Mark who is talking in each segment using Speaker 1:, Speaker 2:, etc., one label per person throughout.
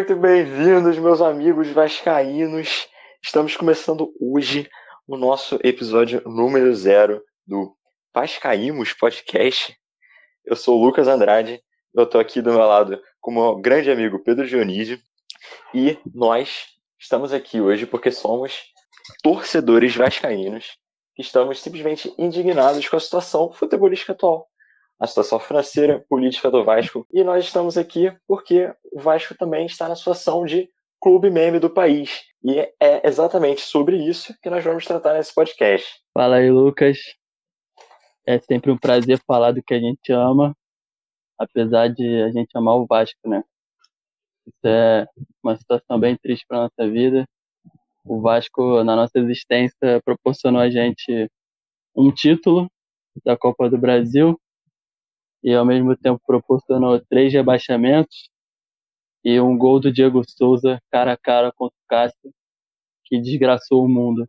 Speaker 1: muito bem-vindos, meus amigos vascaínos. Estamos começando hoje o nosso episódio número zero do Vascaímos Podcast. Eu sou o Lucas Andrade, eu estou aqui do meu lado com o meu grande amigo Pedro Dionísio e nós estamos aqui hoje porque somos torcedores vascaínos que estamos simplesmente indignados com a situação futebolística atual a situação financeira, política do Vasco. E nós estamos aqui porque o Vasco também está na situação de clube meme do país. E é exatamente sobre isso que nós vamos tratar nesse podcast.
Speaker 2: Fala aí, Lucas. É sempre um prazer falar do que a gente ama, apesar de a gente amar o Vasco, né? Isso é uma situação bem triste para nossa vida. O Vasco, na nossa existência, proporcionou a gente um título da Copa do Brasil, e ao mesmo tempo proporcionou três rebaixamentos e um gol do Diego Souza cara a cara contra o Cássio, que desgraçou o mundo.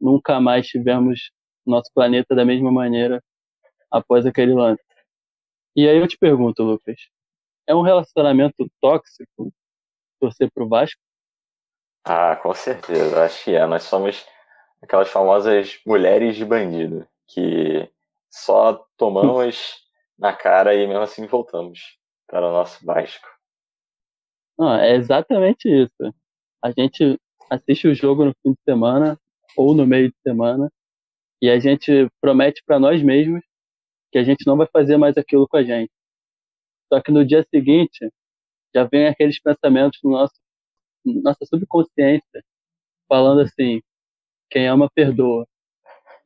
Speaker 2: Nunca mais tivemos nosso planeta da mesma maneira após aquele lance. E aí eu te pergunto, Lucas, é um relacionamento tóxico torcer pro Vasco?
Speaker 1: Ah, com certeza, acho que é. Nós somos aquelas famosas mulheres de bandido que só tomamos na cara e mesmo assim voltamos para o nosso Vasco.
Speaker 2: Não, é exatamente isso. A gente assiste o jogo no fim de semana ou no meio de semana e a gente promete para nós mesmos que a gente não vai fazer mais aquilo com a gente. Só que no dia seguinte já vem aqueles pensamentos no nosso nossa subconsciência falando assim: quem ama perdoa.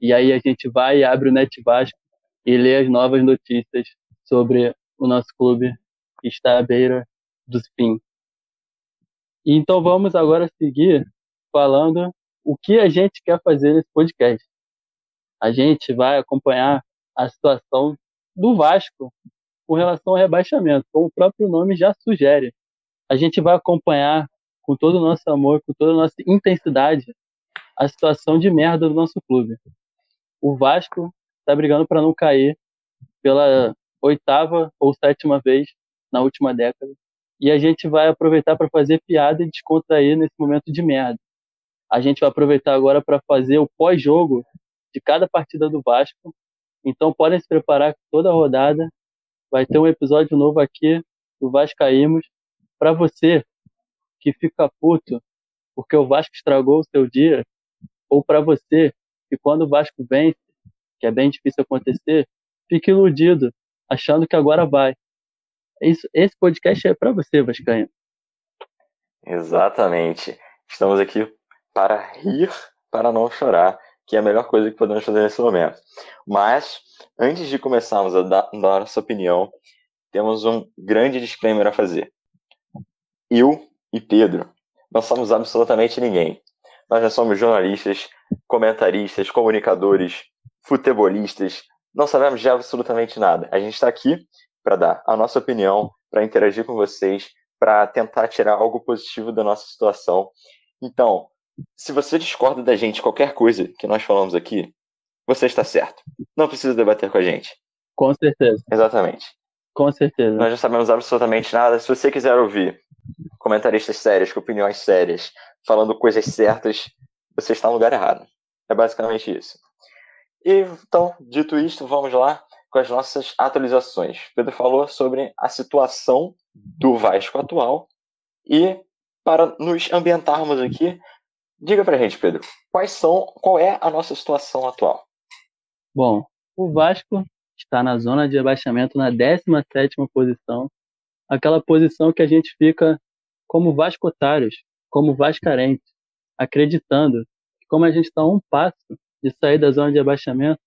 Speaker 2: E aí a gente vai e abre o Net Vasco e ler as novas notícias sobre o nosso clube que está à beira dos fim. Então vamos agora seguir falando o que a gente quer fazer nesse podcast. A gente vai acompanhar a situação do Vasco com relação ao rebaixamento, como o próprio nome já sugere. A gente vai acompanhar com todo o nosso amor, com toda a nossa intensidade, a situação de merda do nosso clube. O Vasco está brigando para não cair pela oitava ou sétima vez na última década. E a gente vai aproveitar para fazer piada e descontrair nesse momento de merda. A gente vai aproveitar agora para fazer o pós-jogo de cada partida do Vasco. Então podem se preparar que toda rodada vai ter um episódio novo aqui do Vascaímos para você que fica puto porque o Vasco estragou o seu dia ou para você que quando o Vasco vence que é bem difícil acontecer, fique iludido, achando que agora vai. Isso, esse podcast é para você, Vascaíno.
Speaker 1: Exatamente. Estamos aqui para rir, para não chorar, que é a melhor coisa que podemos fazer nesse momento. Mas, antes de começarmos a dar, dar nossa opinião, temos um grande disclaimer a fazer. Eu e Pedro não somos absolutamente ninguém. Nós já somos jornalistas, comentaristas, comunicadores, futebolistas, não sabemos de absolutamente nada. A gente está aqui para dar a nossa opinião, para interagir com vocês, para tentar tirar algo positivo da nossa situação. Então, se você discorda da gente qualquer coisa que nós falamos aqui, você está certo. Não precisa debater com a gente.
Speaker 2: Com certeza.
Speaker 1: Exatamente.
Speaker 2: Com certeza.
Speaker 1: Nós não sabemos absolutamente nada. Se você quiser ouvir comentaristas sérios, com opiniões sérias, falando coisas certas, você está no lugar errado. É basicamente isso. E então, dito isto, vamos lá com as nossas atualizações. Pedro falou sobre a situação do Vasco atual e para nos ambientarmos aqui, diga pra gente, Pedro, quais são, qual é a nossa situação atual?
Speaker 2: Bom, o Vasco está na zona de abaixamento na 17ª posição, aquela posição que a gente fica como vascotários, como vascarentes, acreditando que como a gente está a um passo de sair da zona de abaixamento,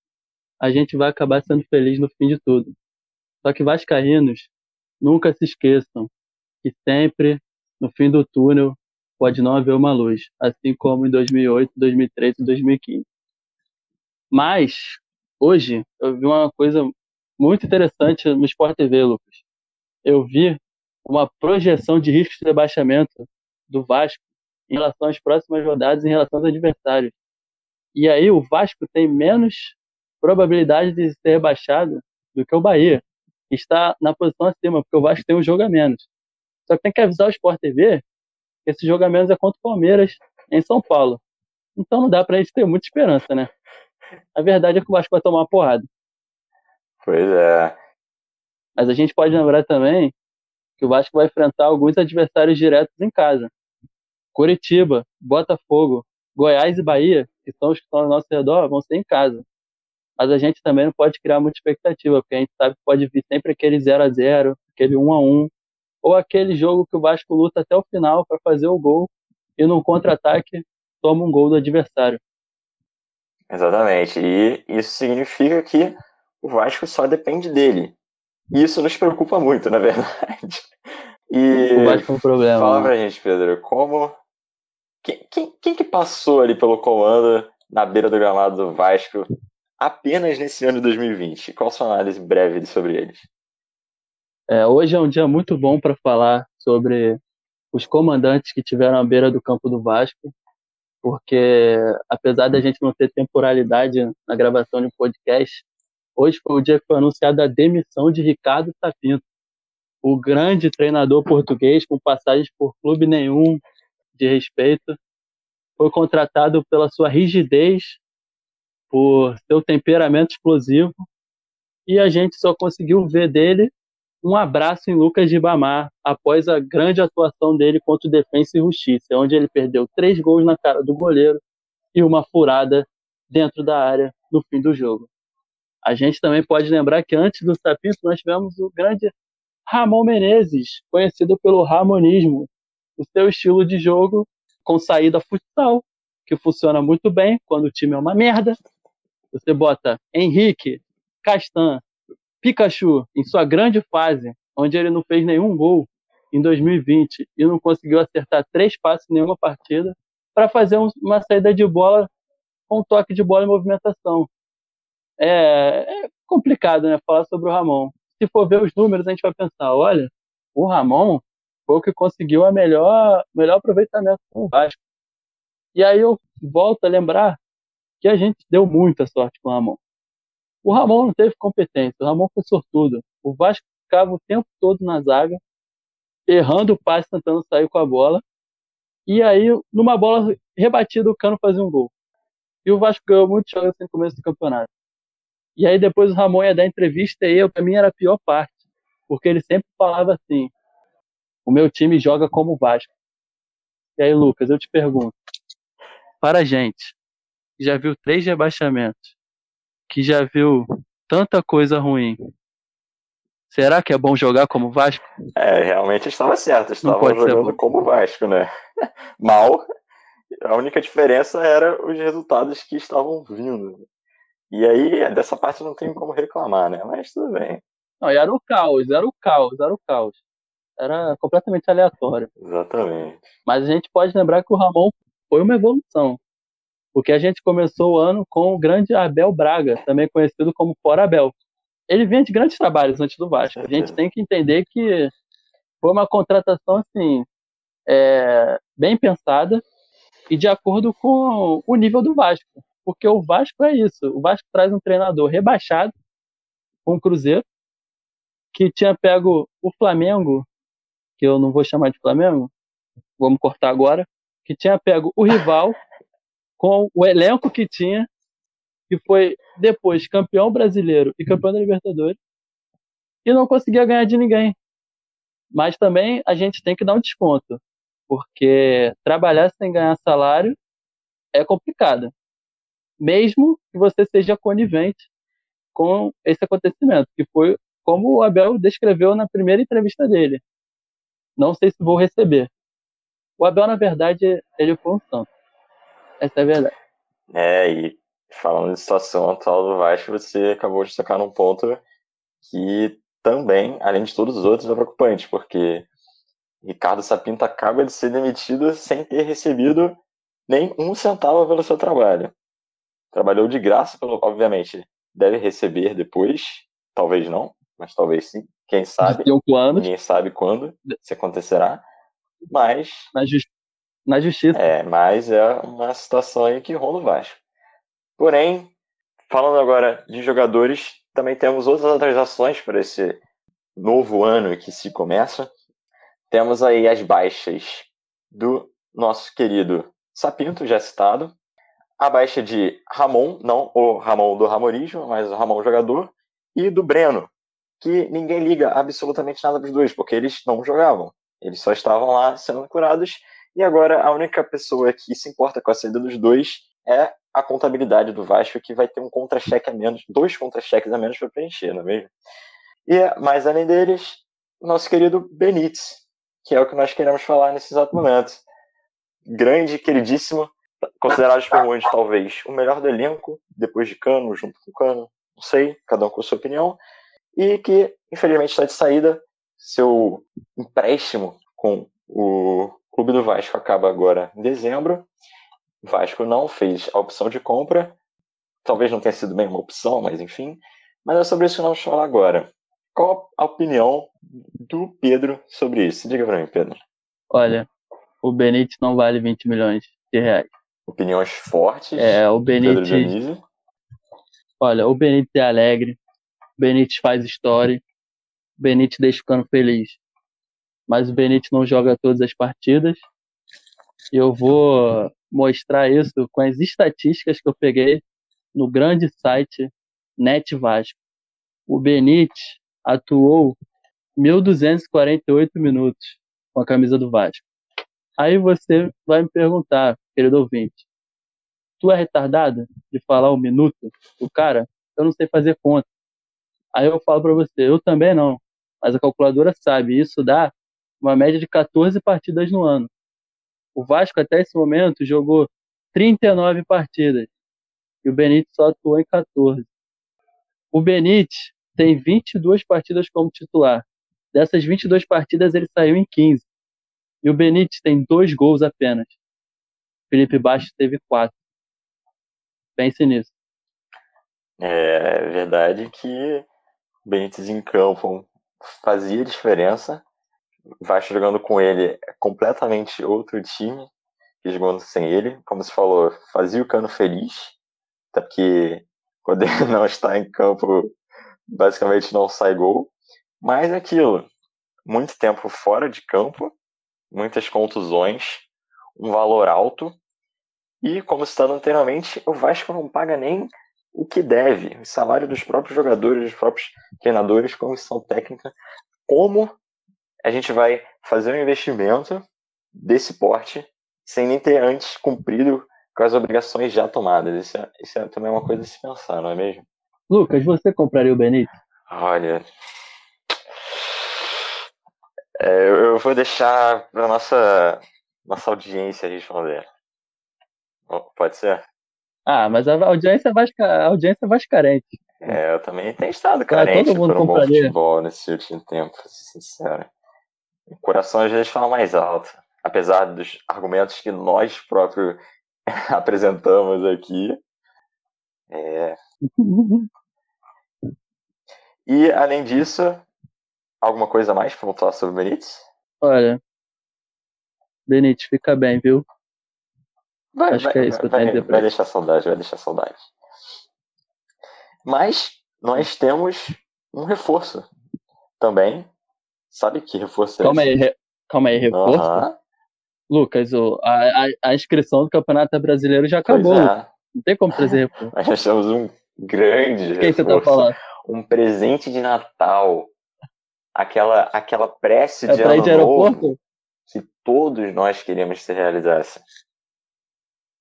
Speaker 2: a gente vai acabar sendo feliz no fim de tudo. Só que vascaínos, nunca se esqueçam que sempre, no fim do túnel, pode não haver uma luz, assim como em 2008, 2013 e 2015. Mas, hoje, eu vi uma coisa muito interessante no Sport TV, Lucas. Eu vi uma projeção de risco de rebaixamento do Vasco em relação às próximas rodadas, em relação aos adversários. E aí o Vasco tem menos probabilidade de ser rebaixado do que o Bahia, que está na posição acima, porque o Vasco tem um jogo a menos. Só que tem que avisar o Sport TV que esse jogo a menos é contra o Palmeiras em São Paulo. Então não dá pra gente ter muita esperança, né? A verdade é que o Vasco vai tomar uma porrada.
Speaker 1: Pois é.
Speaker 2: Mas a gente pode lembrar também que o Vasco vai enfrentar alguns adversários diretos em casa. Curitiba, Botafogo, Goiás e Bahia, que são os que estão ao nosso redor, vão ser em casa. Mas a gente também não pode criar muita expectativa, porque a gente sabe que pode vir sempre aquele 0 a 0 aquele 1 a 1 ou aquele jogo que o Vasco luta até o final para fazer o gol e num contra-ataque toma um gol do adversário.
Speaker 1: Exatamente. E isso significa que o Vasco só depende dele. E isso nos preocupa muito, na verdade. E
Speaker 2: o Vasco é um problema.
Speaker 1: Fala pra gente, Pedro, como. Quem, quem, que passou ali pelo comando na beira do gramado do Vasco apenas nesse ano de 2020? Qual a sua análise breve sobre eles?
Speaker 2: É, hoje é um dia muito bom para falar sobre os comandantes que tiveram à beira do campo do Vasco, porque apesar da gente não ter temporalidade na gravação de um podcast, hoje foi o dia que foi anunciada a demissão de Ricardo Sapinto, o grande treinador português com passagens por clube nenhum de respeito, foi contratado pela sua rigidez, por seu temperamento explosivo, e a gente só conseguiu ver dele um abraço em Lucas de Bamar após a grande atuação dele contra o Defensa e Justiça, onde ele perdeu três gols na cara do goleiro e uma furada dentro da área no fim do jogo. A gente também pode lembrar que antes do Sapinto nós tivemos o grande Ramon Menezes, conhecido pelo Ramonismo, o seu estilo de jogo com saída futsal, que funciona muito bem quando o time é uma merda. Você bota Henrique, Castan, Pikachu, em sua grande fase, onde ele não fez nenhum gol em 2020 e não conseguiu acertar três passes em nenhuma partida, para fazer um, uma saída de bola com um toque de bola em movimentação. É, é, complicado, né, falar sobre o Ramon. Se for ver os números, a gente vai pensar, olha, o Ramon foi o que conseguiu a melhor, melhor aproveitamento com o Vasco. E aí eu volto a lembrar que a gente deu muita sorte com o Ramon. O Ramon não teve competência, o Ramon foi sortudo. O Vasco ficava o tempo todo na zaga, errando o passe, tentando sair com a bola. E aí, numa bola rebatida, o Cano fazia um gol. E o Vasco ganhou muitos jogos no começo do campeonato. E aí depois o Ramon ia dar entrevista e eu, pra mim era a pior parte. Porque ele sempre falava assim, o meu time joga como o Vasco. E aí, Lucas, eu te pergunto, para a gente, já viu três rebaixamentos, que já viu tanta coisa ruim. Será que é bom jogar como Vasco?
Speaker 1: É, realmente estava certo. Estava jogando como Vasco, né? Mal. A única diferença era os resultados que estavam vindo. E aí, dessa parte não tem como reclamar, né? Mas tudo bem.
Speaker 2: Não, era o caos, era o caos, era o caos. Era completamente aleatório.
Speaker 1: Exatamente.
Speaker 2: Mas a gente pode lembrar que o Ramon foi uma evolução. Porque a gente começou o ano com o grande Abel Braga, também conhecido como Fora Abel. Ele vinha de grandes trabalhos antes do Vasco. A gente tem que entender que foi uma contratação assim é, bem pensada e de acordo com o nível do Vasco. Porque o Vasco é isso. O Vasco traz um treinador rebaixado o Cruzeiro, que tinha pego o Flamengo, que eu não vou chamar de Flamengo, vamos cortar agora, que tinha pego o rival com o elenco que tinha, que foi depois campeão brasileiro e campeão da Libertadores, e não conseguia ganhar de ninguém. Mas também a gente tem que dar um desconto, porque trabalhar sem ganhar salário é complicado. Mesmo que você seja conivente com esse acontecimento, que foi como o Abel descreveu na primeira entrevista dele. Não sei se vou receber. O Abel, na verdade, ele foi um santo. Essa é a verdade.
Speaker 1: É, e falando de situação atual do Vasco, você acabou de tocar num ponto que também, além de todos os outros, é preocupante, porque Ricardo Sapinto acaba de ser demitido sem ter recebido nem um centavo pelo seu trabalho. Trabalhou de graça, obviamente, deve receber depois, talvez não, mas talvez sim, quem sabe. Ninguém sabe quando isso acontecerá, mas...
Speaker 2: Na, justiça na justiça.
Speaker 1: É, mas é uma situação aí que rola o Vasco. Porém, falando agora de jogadores, também temos outras atualizações para esse novo ano que se começa. temos aí as baixas do nosso querido Sapinto, já citado. A baixa de Ramon, não o Ramon do Ramorismo, mas o Ramon jogador. E do Breno, que ninguém liga absolutamente nada dos dois, porque eles não jogavam. Eles só estavam lá sendo curados. E agora a única pessoa que se importa com a saída dos dois é a contabilidade do Vasco, que vai ter um contra-cheque a menos, dois contra-cheques a menos para preencher, não é mesmo? E, mais além deles, nosso querido Benítez, que é o que nós queremos falar nesse exato momento. Grande, queridíssimo, considerado por muitos, talvez, o melhor do elenco, depois de Cano, junto com Cano, não sei, cada um com a sua opinião, e que, infelizmente, está de saída. Seu empréstimo com o Clube do Vasco acaba agora em dezembro. O Vasco não fez a opção de compra. Talvez não tenha sido bem uma opção, mas enfim. Mas é sobre isso que nós vamos falar agora. Qual a opinião do Pedro sobre isso? Diga para mim, Pedro.
Speaker 2: Olha, o Benítez não vale 20 milhões de reais.
Speaker 1: Opiniões fortes.
Speaker 2: É, o Benítez. Olha, o Benítez é alegre. O Benítez faz história. O Benítez deixa ficando feliz. Mas o Benítez não joga todas as partidas. E eu vou mostrar isso com as estatísticas que eu peguei no grande site Net Vasco. O Benítez atuou 1.248 minutos com a camisa do Vasco. Aí você vai me perguntar, querido ouvinte, tu é retardado de falar o minuto do cara? Eu não sei fazer conta. Aí eu falo para você, eu também não, mas a calculadora sabe, isso dá uma média de 14 partidas no ano. O Vasco até esse momento jogou 39 partidas e o Benítez só atuou em 14. O Benítez tem 22 partidas como titular. Dessas 22 partidas, ele saiu em 15. E o Benítez tem dois gols apenas. Felipe Baixo teve quatro. Pense nisso.
Speaker 1: É verdade que Benítez em campo fazia diferença. Vasco jogando com ele é completamente outro time que jogando sem ele. Como se falou, fazia o Cano feliz. Até porque quando ele não está em campo, basicamente não sai gol. Mas é aquilo, muito tempo fora de campo, muitas contusões, um valor alto. E, como citado anteriormente, o Vasco não paga nem o que deve, o salário dos próprios jogadores, dos próprios treinadores, comissão técnica. Como a gente vai fazer um investimento desse porte sem nem ter antes cumprido com as obrigações já tomadas? Isso é, isso é também uma coisa a se pensar, não é mesmo?
Speaker 2: Lucas, você compraria o Benítez?
Speaker 1: Olha. É, eu vou deixar para nossa nossa audiência responder. Pode ser?
Speaker 2: Ah, mas a audiência vasca, a audiência vascarente.
Speaker 1: É, eu também tenho estado ah, carente ah, por um bom futebol nesse último tempo, pra ser sincero. O coração às vezes fala mais alto. Apesar dos argumentos que nós próprios apresentamos aqui. É, e, além disso, alguma coisa mais para falar sobre o Benítez?
Speaker 2: Olha, Benítez, fica bem, viu?
Speaker 1: Vai, Acho vai, que é isso que eu tenho vai, vai deixar saudade, vai deixar saudade. Mas nós temos um reforço também. Sabe que reforço
Speaker 2: é Calma esse? aí, re... Calma aí, reforço? Uhum. Lucas, o, a, a, inscrição do Campeonato Brasileiro já acabou. É. Não tem como trazer reforço.
Speaker 1: Mas nós temos um grande
Speaker 2: Quem reforço. você tá falando?
Speaker 1: um presente de Natal, aquela, aquela prece é de ano de novo que todos nós queríamos que se realizasse.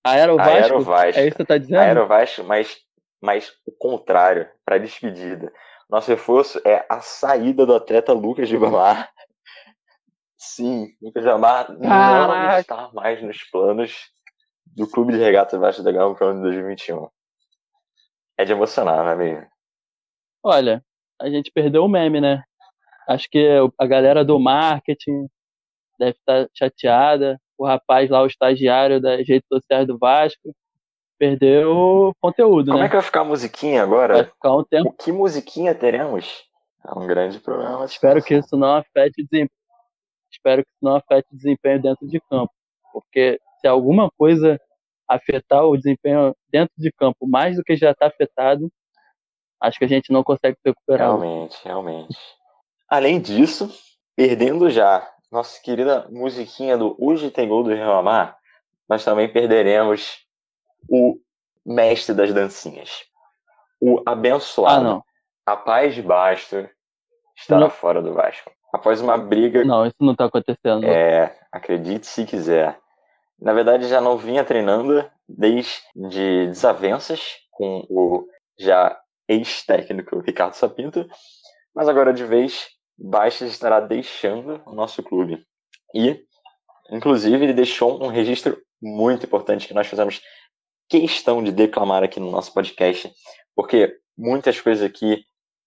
Speaker 2: Aerovasco? Vasco. É isso que você tá dizendo?
Speaker 1: Aerovasco, mas, mas o contrário, para despedida. Nosso reforço é a saída do atleta Lucas de Bamar. Sim, Lucas de Bamar não está mais nos planos do Clube de Regatas Vasco da Gama para o ano de 2021. É de emocionar, é mesmo?
Speaker 2: Olha, a gente perdeu o meme, né? Acho que a galera do marketing deve estar chateada. O rapaz lá, o estagiário das redes sociais do Vasco, perdeu o conteúdo,
Speaker 1: Como
Speaker 2: né?
Speaker 1: é que vai ficar a musiquinha agora?
Speaker 2: Vai ficar um tempo.
Speaker 1: Que musiquinha teremos? É um grande problema.
Speaker 2: Espero que isso não afete o desempenho. Espero que isso não afete o desempenho dentro de campo. Porque se alguma coisa afetar o desempenho dentro de campo mais do que já está afetado, acho que a gente não consegue recuperar.
Speaker 1: Realmente, realmente. Além disso, perdendo já nossa querida musiquinha do Hoje Tem Gol do Rio Amar, nós também perderemos o mestre das dancinhas. O abençoado.
Speaker 2: Ah,
Speaker 1: a paz de Basto estará
Speaker 2: Não.
Speaker 1: fora do Vasco. Após uma briga
Speaker 2: Não, isso não tá acontecendo.
Speaker 1: é, acredite se quiser. Na verdade, já não vinha treinando desde desavenças com o já ex-técnico Ricardo Sapinto, mas agora de vez, Bastos estará deixando o nosso clube. E, inclusive, ele deixou um registro muito importante que nós fizemos questão de declamar aqui no nosso podcast, porque muitas coisas aqui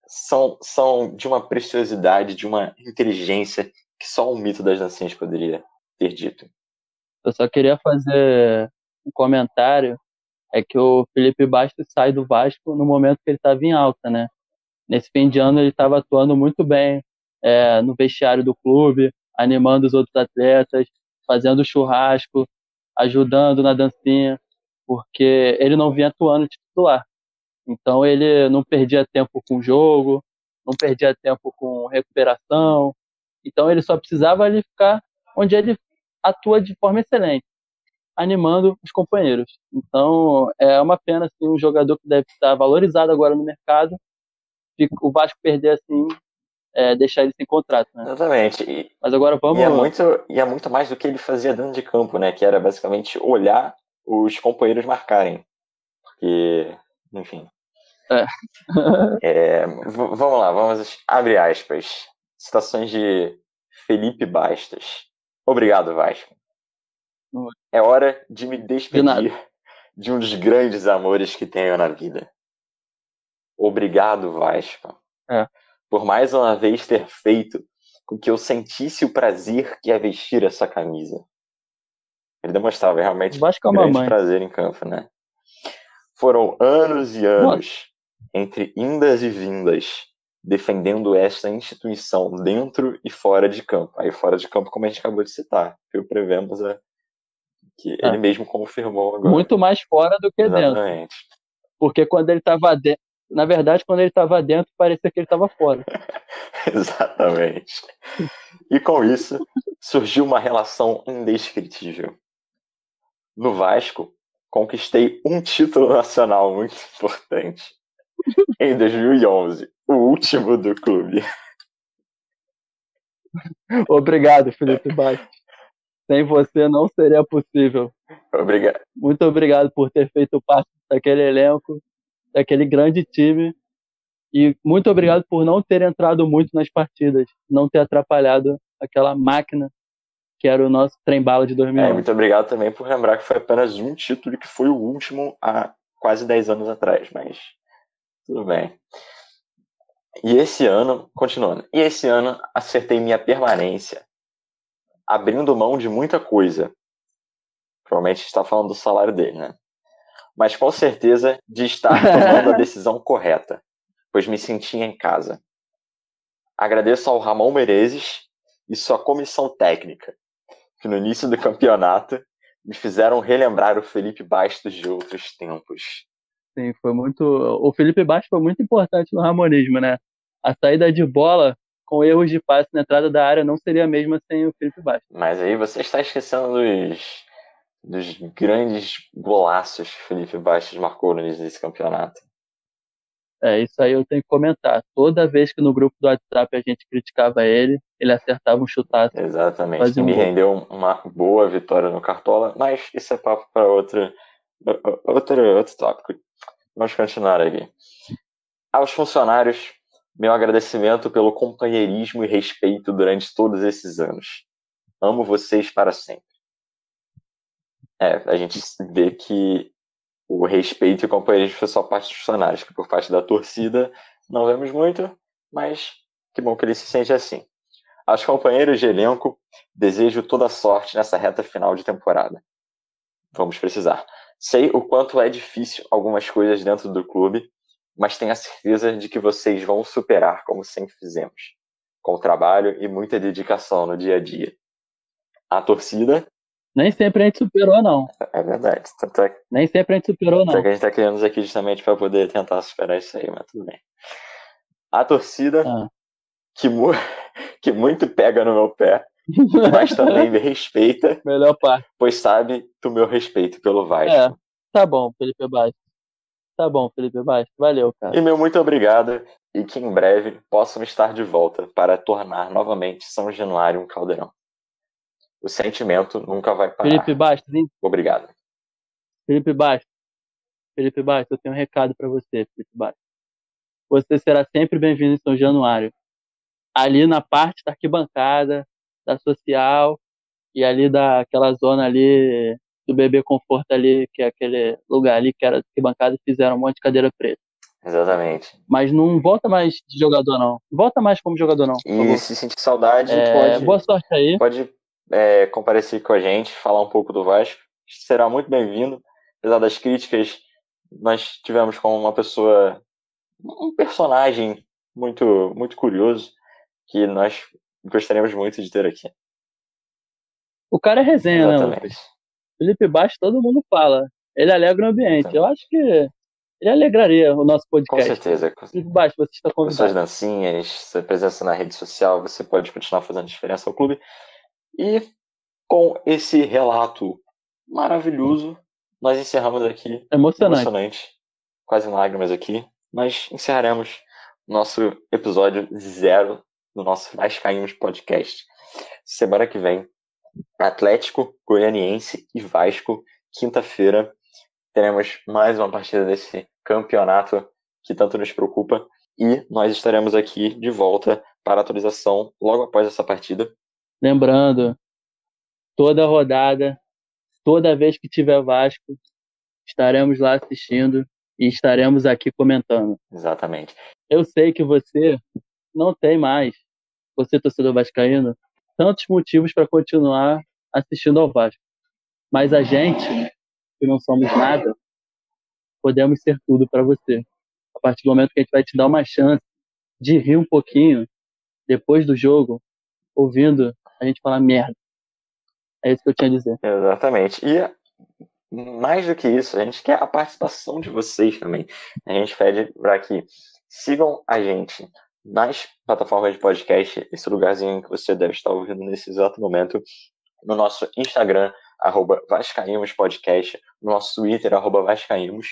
Speaker 1: são, são de uma preciosidade, de uma inteligência que só o mito das nações poderia ter dito.
Speaker 2: Eu só queria fazer um comentário. É que o Felipe Bastos sai do Vasco no momento que ele estava em alta, né? Nesse fim de ano ele estava atuando muito bem é, no vestiário do clube, animando os outros atletas, fazendo churrasco, ajudando na dancinha, porque ele não vinha atuando titular. Então ele não perdia tempo com o jogo, não perdia tempo com recuperação. Então ele só precisava ali ficar onde ele atua de forma excelente, animando os companheiros. Então é uma pena assim, um jogador que deve estar valorizado agora no mercado, o Vasco perder assim, é, deixar ele sem contrato, né?
Speaker 1: Exatamente. E,
Speaker 2: Mas agora vamos.
Speaker 1: e é muito, e é muito mais do que ele fazia dentro de campo, né? Que era basicamente olhar os companheiros marcarem. Porque, enfim.
Speaker 2: É.
Speaker 1: É, vamos lá, vamos abrir aspas. Citações de Felipe Bastos. Obrigado, Vasco. É hora de me
Speaker 2: De
Speaker 1: despedir
Speaker 2: nada.
Speaker 1: de um dos grandes amores que tenho na vida. Obrigado, Vasco.
Speaker 2: É.
Speaker 1: Por mais uma vez ter feito com que eu sentisse o prazer que é vestir essa camisa. Ele demonstrava realmente
Speaker 2: O Vasco é uma
Speaker 1: grande
Speaker 2: mãe.
Speaker 1: prazer em campo, né? Foram anos e anos entre indas e vindas defendendo esta instituição dentro e fora de campo. Aí fora de campo, como a gente acabou de citar, que o prevemos é que
Speaker 2: É.
Speaker 1: ele mesmo confirmou agora.
Speaker 2: Muito mais fora do que dentro.
Speaker 1: Exatamente.
Speaker 2: Porque quando ele estava dentro. Na verdade, quando ele estava dentro, parecia que ele estava fora.
Speaker 1: Exatamente. E com isso, surgiu uma relação indescritível. No Vasco, conquistei um título nacional muito importante. Em 2011, o último do clube.
Speaker 2: Obrigado, Felipe Bastos. Sem você não seria possível.
Speaker 1: Obrigado.
Speaker 2: Muito obrigado por ter feito parte daquele elenco, daquele grande time. E muito obrigado por não ter entrado muito nas partidas, não ter atrapalhado aquela máquina que era o nosso trem-bala de
Speaker 1: É,
Speaker 2: 2011.
Speaker 1: muito obrigado também por lembrar que foi apenas um título e que foi o último há quase 10 anos atrás, mas tudo bem. E esse ano, continuando, e esse ano acertei minha permanência, abrindo mão de muita coisa. Provavelmente está falando do salário dele, né? Mas com certeza de estar tomando a decisão correta, pois me sentia em casa. Agradeço ao Ramon Menezes e sua comissão técnica, que no início do campeonato me fizeram relembrar o Felipe Bastos de outros tempos.
Speaker 2: Sim, foi muito. O Felipe Bastos foi muito importante no Ramonismo, né? A saída de bola com erros de passe na entrada da área não seria a mesma sem o Felipe Bastos.
Speaker 1: Mas aí você está esquecendo dos, dos grandes golaços que Felipe Bastos marcou no início desse campeonato.
Speaker 2: É, isso aí eu tenho que comentar. Toda vez que no grupo do WhatsApp a gente criticava ele, ele acertava um chutaço.
Speaker 1: Exatamente.
Speaker 2: Um
Speaker 1: me
Speaker 2: gol.
Speaker 1: rendeu uma boa vitória no Cartola, mas isso é papo para outro, outro, outro tópico. Vamos continuar aqui. Aos funcionários, meu agradecimento pelo companheirismo e respeito durante todos esses anos. Amo vocês para sempre. É, a gente vê que o respeito e o companheirismo foi só parte dos funcionários, que por parte da torcida não vemos muito, mas que bom que ele se sente assim. Aos companheiros de elenco, desejo toda sorte nessa reta final de temporada. Vamos precisar. Sei o quanto é difícil algumas coisas dentro do clube, mas tenho a certeza de que vocês vão superar como sempre fizemos, com trabalho e muita dedicação no dia a dia. A torcida,
Speaker 2: Nem sempre a gente superou, não.
Speaker 1: é verdade, tanto é,
Speaker 2: Nem sempre a gente superou,
Speaker 1: tanto é
Speaker 2: não.
Speaker 1: que a gente está criando isso aqui justamente para poder tentar superar isso aí, mas tudo bem. A torcida,
Speaker 2: Ah.
Speaker 1: que, mu que muito pega no meu pé mas também me respeita,
Speaker 2: Melhor parte.
Speaker 1: pois sabe do meu respeito pelo Vasco.
Speaker 2: É, tá bom, Felipe Bastos. Tá bom, Felipe Bastos. Valeu, cara.
Speaker 1: E meu muito obrigado, e que em breve possam estar de volta para tornar novamente São Januário um caldeirão. O sentimento nunca vai parar.
Speaker 2: Felipe Bastos, hein?
Speaker 1: Obrigado.
Speaker 2: Felipe Bastos. Felipe Bastos, eu tenho um recado pra você, Felipe Bastos. Você será sempre bem-vindo em São Januário. Ali na parte da arquibancada, da social, e ali daquela zona ali do bebê conforto ali, que é aquele lugar ali que era arquibancada e fizeram um monte de cadeira preta.
Speaker 1: Exatamente.
Speaker 2: Mas não volta mais de jogador, não. Volta mais como jogador, não.
Speaker 1: E se sentir saudade,
Speaker 2: É,
Speaker 1: pode,
Speaker 2: boa sorte aí.
Speaker 1: pode é, comparecer com a gente, falar um pouco do Vasco. Será muito bem-vindo. Apesar das críticas, nós tivemos como uma pessoa, um personagem muito, muito curioso, que nós gostaríamos muito de ter aqui.
Speaker 2: O cara é resenha, né, Lucas? Felipe Bastos, todo mundo fala. Ele alegra o ambiente.
Speaker 1: Exatamente.
Speaker 2: Eu acho que ele alegraria o nosso
Speaker 1: Com
Speaker 2: podcast.
Speaker 1: certeza. Com
Speaker 2: Felipe Bastos, você está
Speaker 1: com suas
Speaker 2: convidado.
Speaker 1: dancinhas, sua presença na rede social, você pode continuar fazendo diferença ao clube. E com esse relato maravilhoso, nós encerramos aqui
Speaker 2: Emocionante.
Speaker 1: emocionante, quase lágrimas aqui, mas encerraremos nosso episódio zero do nosso Vascaímos Podcast. Semana que vem, Atlético, Goianiense e Vasco, quinta-feira, teremos mais uma partida desse campeonato que tanto nos preocupa e nós estaremos aqui de volta para a atualização logo após essa partida.
Speaker 2: Lembrando, toda rodada, toda vez que tiver Vasco, estaremos lá assistindo e estaremos aqui comentando.
Speaker 1: Exatamente.
Speaker 2: Eu sei que você não tem mais, você torcedor vascaíno, tantos motivos para continuar assistindo ao Vasco. Mas a gente, que não somos nada, podemos ser tudo para você. A partir do momento que a gente vai te dar uma chance de rir um pouquinho depois do jogo, ouvindo a gente falar merda. É isso que eu tinha a dizer.
Speaker 1: Exatamente. E mais do que isso, a gente quer a participação de vocês também. A gente pede para que sigam a gente nas plataformas de podcast, esse lugarzinho que você deve estar ouvindo nesse exato momento, no nosso Instagram, arroba Vascaímos Podcast, no nosso Twitter, arroba Vascaímos,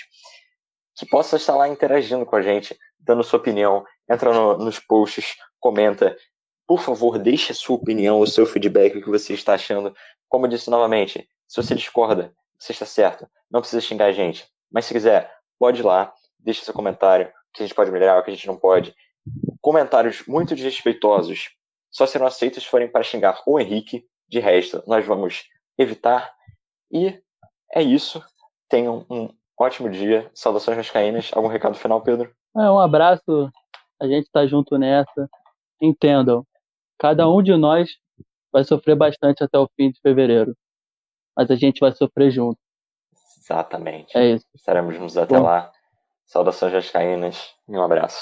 Speaker 1: que possa estar lá interagindo com a gente, dando sua opinião, entra no- nos posts, comenta. Por favor, deixe a sua opinião, o seu feedback, o que você está achando. Como eu disse novamente, se você discorda, você está certo. Não precisa xingar a gente. Mas se quiser, pode ir lá, deixa seu comentário, o que a gente pode melhorar, o que a gente não pode. Comentários muito desrespeitosos só serão aceitos se forem para xingar o Henrique. De resto, nós vamos evitar. E é isso. Tenham um ótimo dia. Saudações vascaínas. Algum recado final, Pedro?
Speaker 2: É, um abraço, a gente tá junto nessa. Entendam, cada um de nós vai sofrer bastante até o fim de fevereiro. Mas a gente vai sofrer junto.
Speaker 1: Exatamente.
Speaker 2: É isso.
Speaker 1: Estaremos juntos até
Speaker 2: Bom.
Speaker 1: lá. Saudações vascaínas e um abraço.